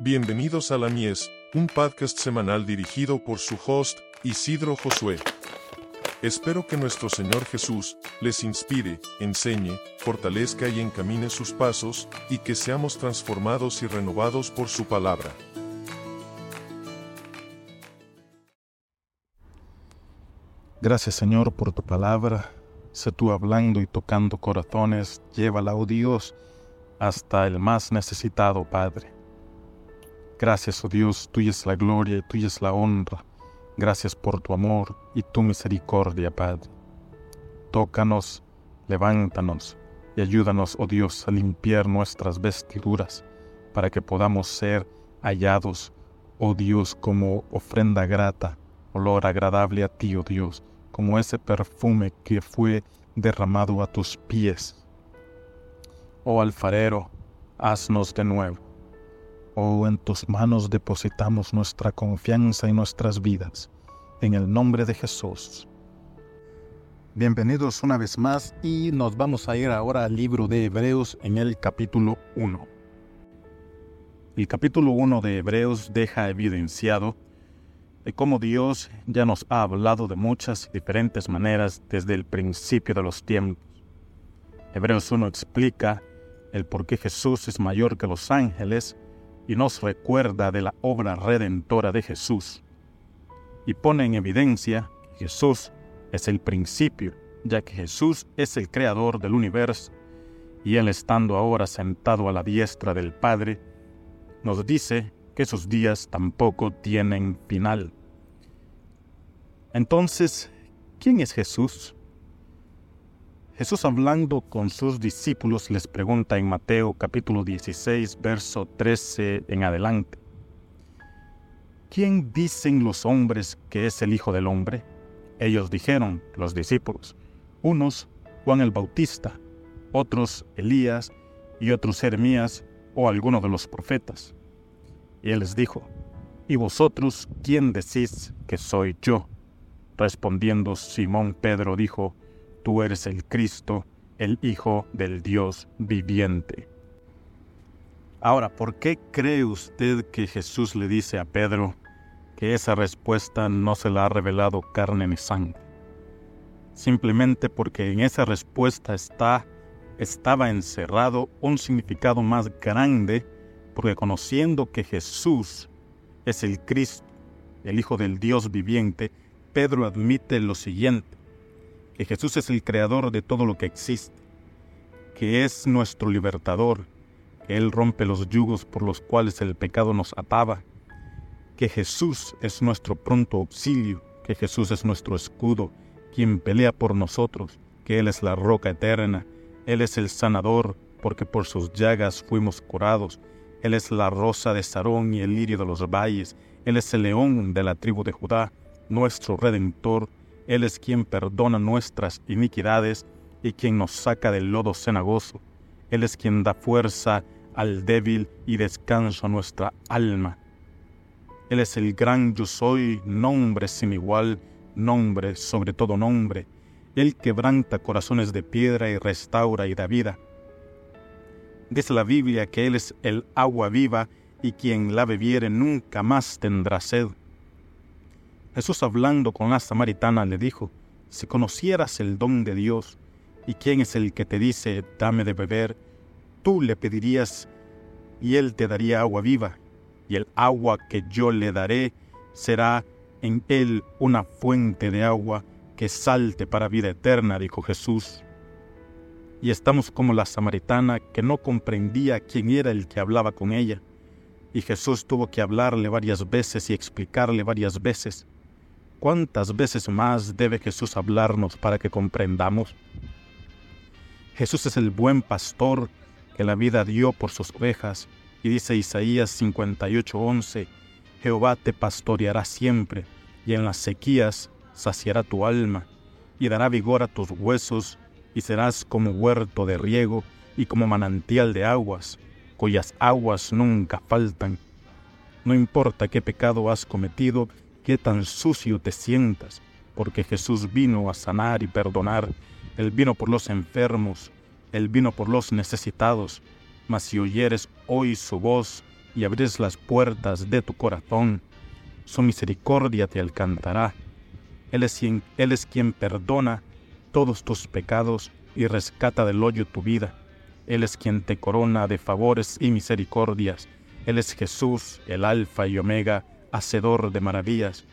Bienvenidos a La Mies, un podcast semanal dirigido por su host, Isidro Josué. Espero que nuestro Señor Jesús les inspire, enseñe, fortalezca y encamine sus pasos, y que seamos transformados y renovados por su palabra. Gracias Señor por tu palabra. Sé tú hablando y tocando corazones. Llévala, oh Dios, hasta el más necesitado, Padre. Gracias, oh Dios, tuya es la gloria y tuya es la honra. Gracias por tu amor y tu misericordia, Padre. Tócanos, levántanos y ayúdanos, oh Dios, a limpiar nuestras vestiduras para que podamos ser hallados, oh Dios, como ofrenda grata, olor agradable a ti, oh Dios, como ese perfume que fue derramado a tus pies. Oh alfarero, haznos de nuevo En tus manos depositamos nuestra confianza y nuestras vidas. En el nombre de Jesús. Bienvenidos una vez más y nos vamos a ir ahora al libro de Hebreos en el capítulo 1. El capítulo 1 de Hebreos deja evidenciado de cómo Dios ya nos ha hablado de muchas diferentes maneras desde el principio de los tiempos. Hebreos 1 explica el por qué Jesús es mayor que los ángeles y nos recuerda de la obra redentora de Jesús y pone en evidencia que Jesús es el principio, ya que Jesús es el creador del universo y Él estando ahora sentado a la diestra del Padre, nos dice que sus días tampoco tienen final. Entonces, ¿quién es Jesús? Jesús hablando con sus discípulos les pregunta en Mateo capítulo 16, verso 13 en adelante. ¿Quién dicen los hombres que es el Hijo del Hombre? Ellos dijeron, los discípulos, unos Juan el Bautista, otros Elías y otros Jeremías o alguno de los profetas. Y él les dijo, ¿y vosotros quién decís que soy yo? Respondiendo Simón Pedro dijo, tú eres el Cristo, el Hijo del Dios viviente. Ahora, ¿por qué cree usted que Jesús le dice a Pedro que esa respuesta no se la ha revelado carne ni sangre? Simplemente porque en esa respuesta está, estaba encerrado un significado más grande, porque conociendo que Jesús es el Cristo, el Hijo del Dios viviente, Pedro admite lo siguiente, que Jesús es el creador de todo lo que existe, que es nuestro libertador, que Él rompe los yugos por los cuales el pecado nos ataba, que Jesús es nuestro pronto auxilio, que Jesús es nuestro escudo, quien pelea por nosotros, que Él es la roca eterna, Él es el sanador, porque por sus llagas fuimos curados, Él es la rosa de Sarón y el lirio de los valles, Él es el león de la tribu de Judá, nuestro redentor, él es quien perdona nuestras iniquidades y quien nos saca del lodo cenagoso. Él es quien da fuerza al débil y descanso a nuestra alma. Él es el gran yo soy, nombre sin igual, nombre sobre todo nombre. Él quebranta corazones de piedra y restaura y da vida. Dice la Biblia que Él es el agua viva y quien la bebiere nunca más tendrá sed. Jesús hablando con la samaritana le dijo, si conocieras el don de Dios y quién es el que te dice, dame de beber, tú le pedirías y él te daría agua viva, y el agua que yo le daré será en él una fuente de agua que salte para vida eterna, dijo Jesús. Y estamos como la samaritana que no comprendía quién era el que hablaba con ella, y Jesús tuvo que hablarle varias veces y explicarle varias veces ¿Cuántas veces más debe Jesús hablarnos para que comprendamos? Jesús es el buen pastor que la vida dio por sus ovejas, y dice Isaías 58:11, Jehová te pastoreará siempre, y en las sequías saciará tu alma, y dará vigor a tus huesos, y serás como huerto de riego y como manantial de aguas, cuyas aguas nunca faltan. No importa qué pecado has cometido, qué tan sucio te sientas, porque Jesús vino a sanar y perdonar. Él vino por los enfermos, Él vino por los necesitados. Mas si oyeres hoy su voz y abrís las puertas de tu corazón, su misericordia te alcanzará. Él es, quien, Él es quien perdona todos tus pecados y rescata del hoyo tu vida. Él es quien te corona de favores y misericordias. Él es Jesús, el Alfa y Omega, hacedor de maravillas.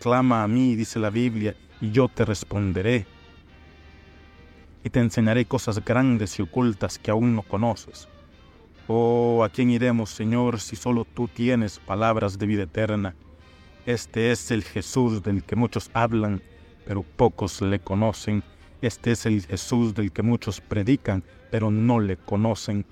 Clama a mí, dice la Biblia, y yo te responderé. Y te enseñaré cosas grandes y ocultas que aún no conoces. Oh, ¿a quién iremos, Señor, si solo tú tienes palabras de vida eterna? Este es el Jesús del que muchos hablan, pero pocos le conocen. Este es el Jesús del que muchos predican, pero no le conocen.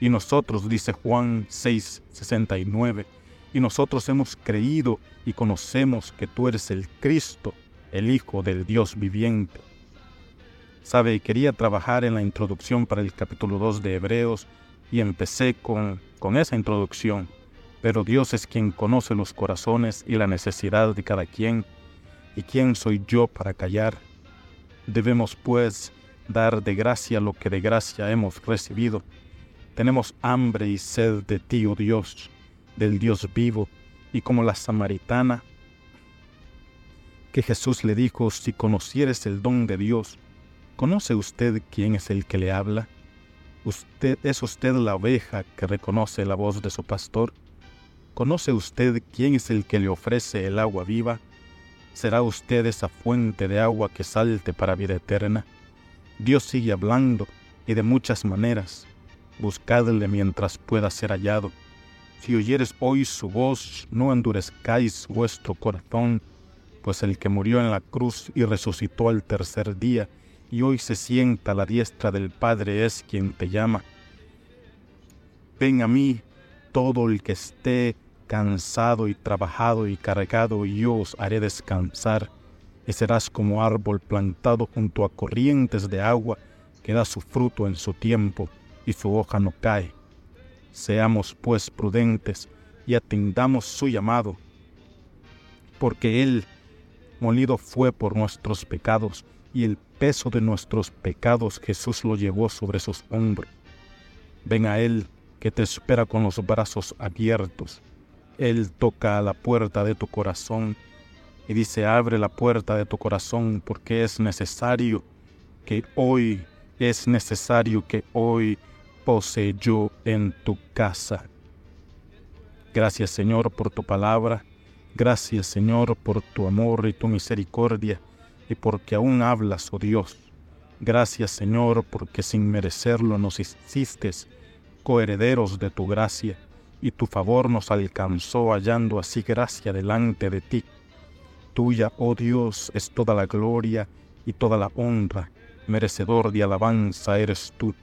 Y nosotros, dice Juan 6, 69, y nosotros hemos creído y conocemos que tú eres el Cristo, el Hijo del Dios viviente. Sabe, quería trabajar en la introducción para el capítulo 2 de Hebreos y empecé con, con esa introducción, pero Dios es quien conoce los corazones y la necesidad de cada quien, y quién soy yo para callar. Debemos pues dar de gracia lo que de gracia hemos recibido. Tenemos hambre y sed de ti, oh Dios, del Dios vivo, y como la samaritana, que Jesús le dijo, si conocieres el don de Dios, ¿conoce usted quién es el que le habla? ¿Usted es usted la oveja que reconoce la voz de su pastor? ¿Conoce usted quién es el que le ofrece el agua viva? ¿Será usted esa fuente de agua que salte para vida eterna? Dios sigue hablando y de muchas maneras. Buscadle mientras pueda ser hallado. Si oyeres hoy su voz, no endurezcáis vuestro corazón, pues el que murió en la cruz y resucitó al tercer día, y hoy se sienta a la diestra del Padre es quien te llama. Ven a mí todo el que esté cansado y trabajado y cargado, y yo os haré descansar, y serás como árbol plantado junto a corrientes de agua, que da su fruto en su tiempo, y su hoja no cae Seamos pues prudentes y atendamos su llamado, porque Él molido fue por nuestros pecados, y el peso de nuestros pecados Jesús lo llevó sobre sus hombros. Ven a Él que te espera con los brazos abiertos. Él toca a la puerta de tu corazón y dice, abre la puerta de tu corazón porque es necesario que hoy, es necesario que hoy yo en tu casa. Gracias Señor por tu palabra, gracias Señor por tu amor y tu misericordia, y porque aún hablas, oh Dios. Gracias Señor porque sin merecerlo nos hiciste coherederos de tu gracia, y tu favor nos alcanzó hallando así gracia delante de ti. Tuya, oh Dios, es toda la gloria y toda la honra, merecedor de alabanza eres tú.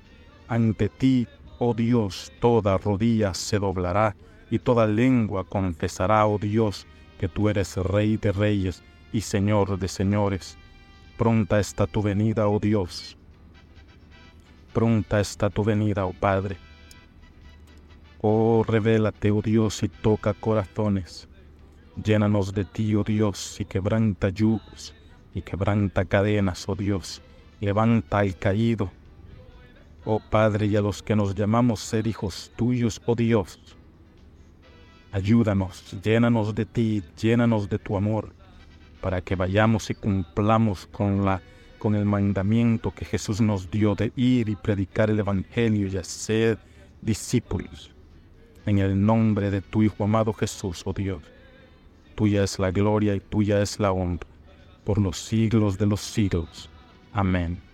Ante ti, oh Dios, toda rodilla se doblará y toda lengua confesará, oh Dios, que tú eres Rey de reyes y Señor de señores. Pronta está tu venida, oh Dios. Pronta está tu venida, oh Padre. Oh, revélate, oh Dios, y toca corazones. Llénanos de ti, oh Dios, y quebranta yugos, y quebranta cadenas, oh Dios. Levanta al caído, Oh Padre, y a los que nos llamamos ser hijos tuyos, oh Dios, ayúdanos, llénanos de ti, llénanos de tu amor, para que vayamos y cumplamos con, la, con el mandamiento que Jesús nos dio de ir y predicar el Evangelio y hacer discípulos. En el nombre de tu Hijo amado Jesús, oh Dios, tuya es la gloria y tuya es la honra, por los siglos de los siglos. Amén.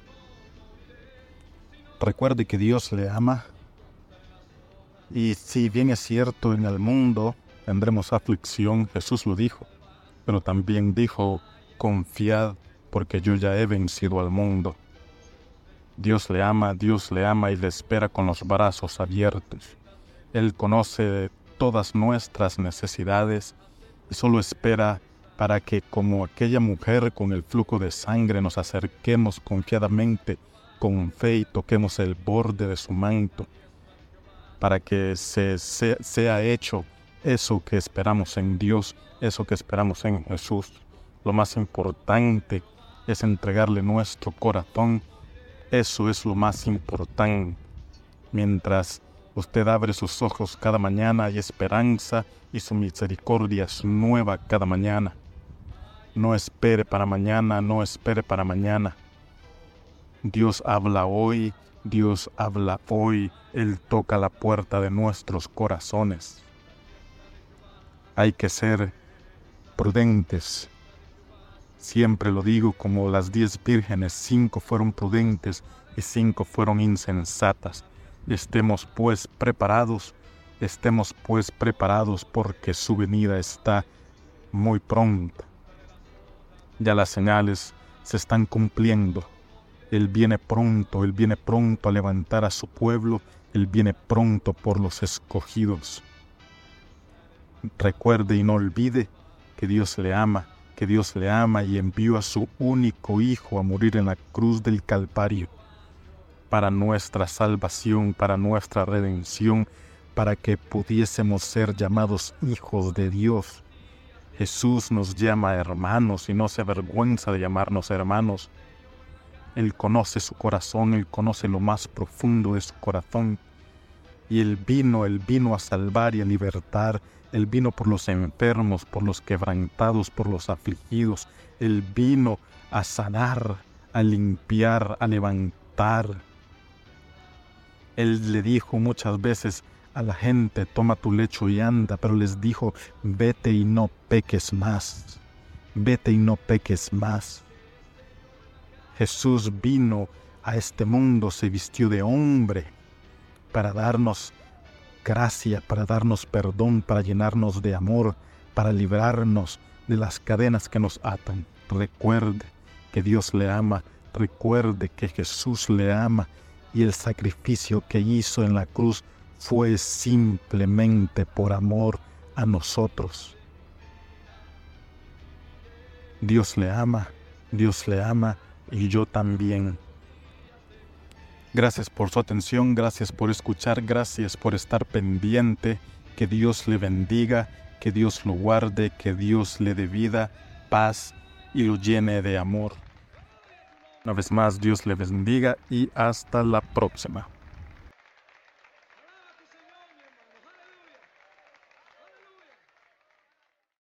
Recuerde que Dios le ama. Y si bien es cierto, en el mundo tendremos aflicción, Jesús lo dijo, pero también dijo, confiad porque yo ya he vencido al mundo. Dios le ama, Dios le ama y le espera con los brazos abiertos. Él conoce todas nuestras necesidades y solo espera para que como aquella mujer con el flujo de sangre nos acerquemos confiadamente con fe y toquemos el borde de su manto para que se, sea hecho eso que esperamos en Dios, eso que esperamos en Jesús. Lo más importante es entregarle nuestro corazón. Eso es lo más importante. Mientras Usted abre sus ojos cada mañana y esperanza y su misericordia es nueva cada mañana. No espere para mañana, no espere para mañana. Dios habla hoy, Dios habla hoy, Él toca la puerta de nuestros corazones. Hay que ser prudentes. Siempre lo digo como las diez vírgenes, cinco fueron prudentes y cinco fueron insensatas. Estemos pues preparados, estemos pues preparados porque su venida está muy pronta ya las señales se están cumpliendo. Él viene pronto, Él viene pronto a levantar a su pueblo, Él viene pronto por los escogidos. Recuerde y no olvide que Dios le ama, que Dios le ama y envió a su único Hijo a morir en la cruz del Calvario para nuestra salvación, para nuestra redención, para que pudiésemos ser llamados hijos de Dios. Jesús nos llama hermanos y no se avergüenza de llamarnos hermanos. Él conoce su corazón, Él conoce lo más profundo de su corazón. Y Él vino, Él vino a salvar y a libertar. Él vino por los enfermos, por los quebrantados, por los afligidos. Él vino a sanar, a limpiar, a levantar. Él le dijo muchas veces, a la gente, toma tu lecho y anda, pero les dijo, vete y no peques más, vete y no peques más. Jesús vino a este mundo, se vistió de hombre para darnos gracia, para darnos perdón, para llenarnos de amor, para librarnos de las cadenas que nos atan. Recuerde que Dios le ama, recuerde que Jesús le ama y el sacrificio que hizo en la cruz fue simplemente por amor a nosotros. Dios le ama, Dios le ama y yo también. Gracias por su atención, gracias por escuchar, gracias por estar pendiente. Que Dios le bendiga, que Dios lo guarde, que Dios le dé vida, paz y lo llene de amor. Una vez más, Dios le bendiga y hasta la próxima.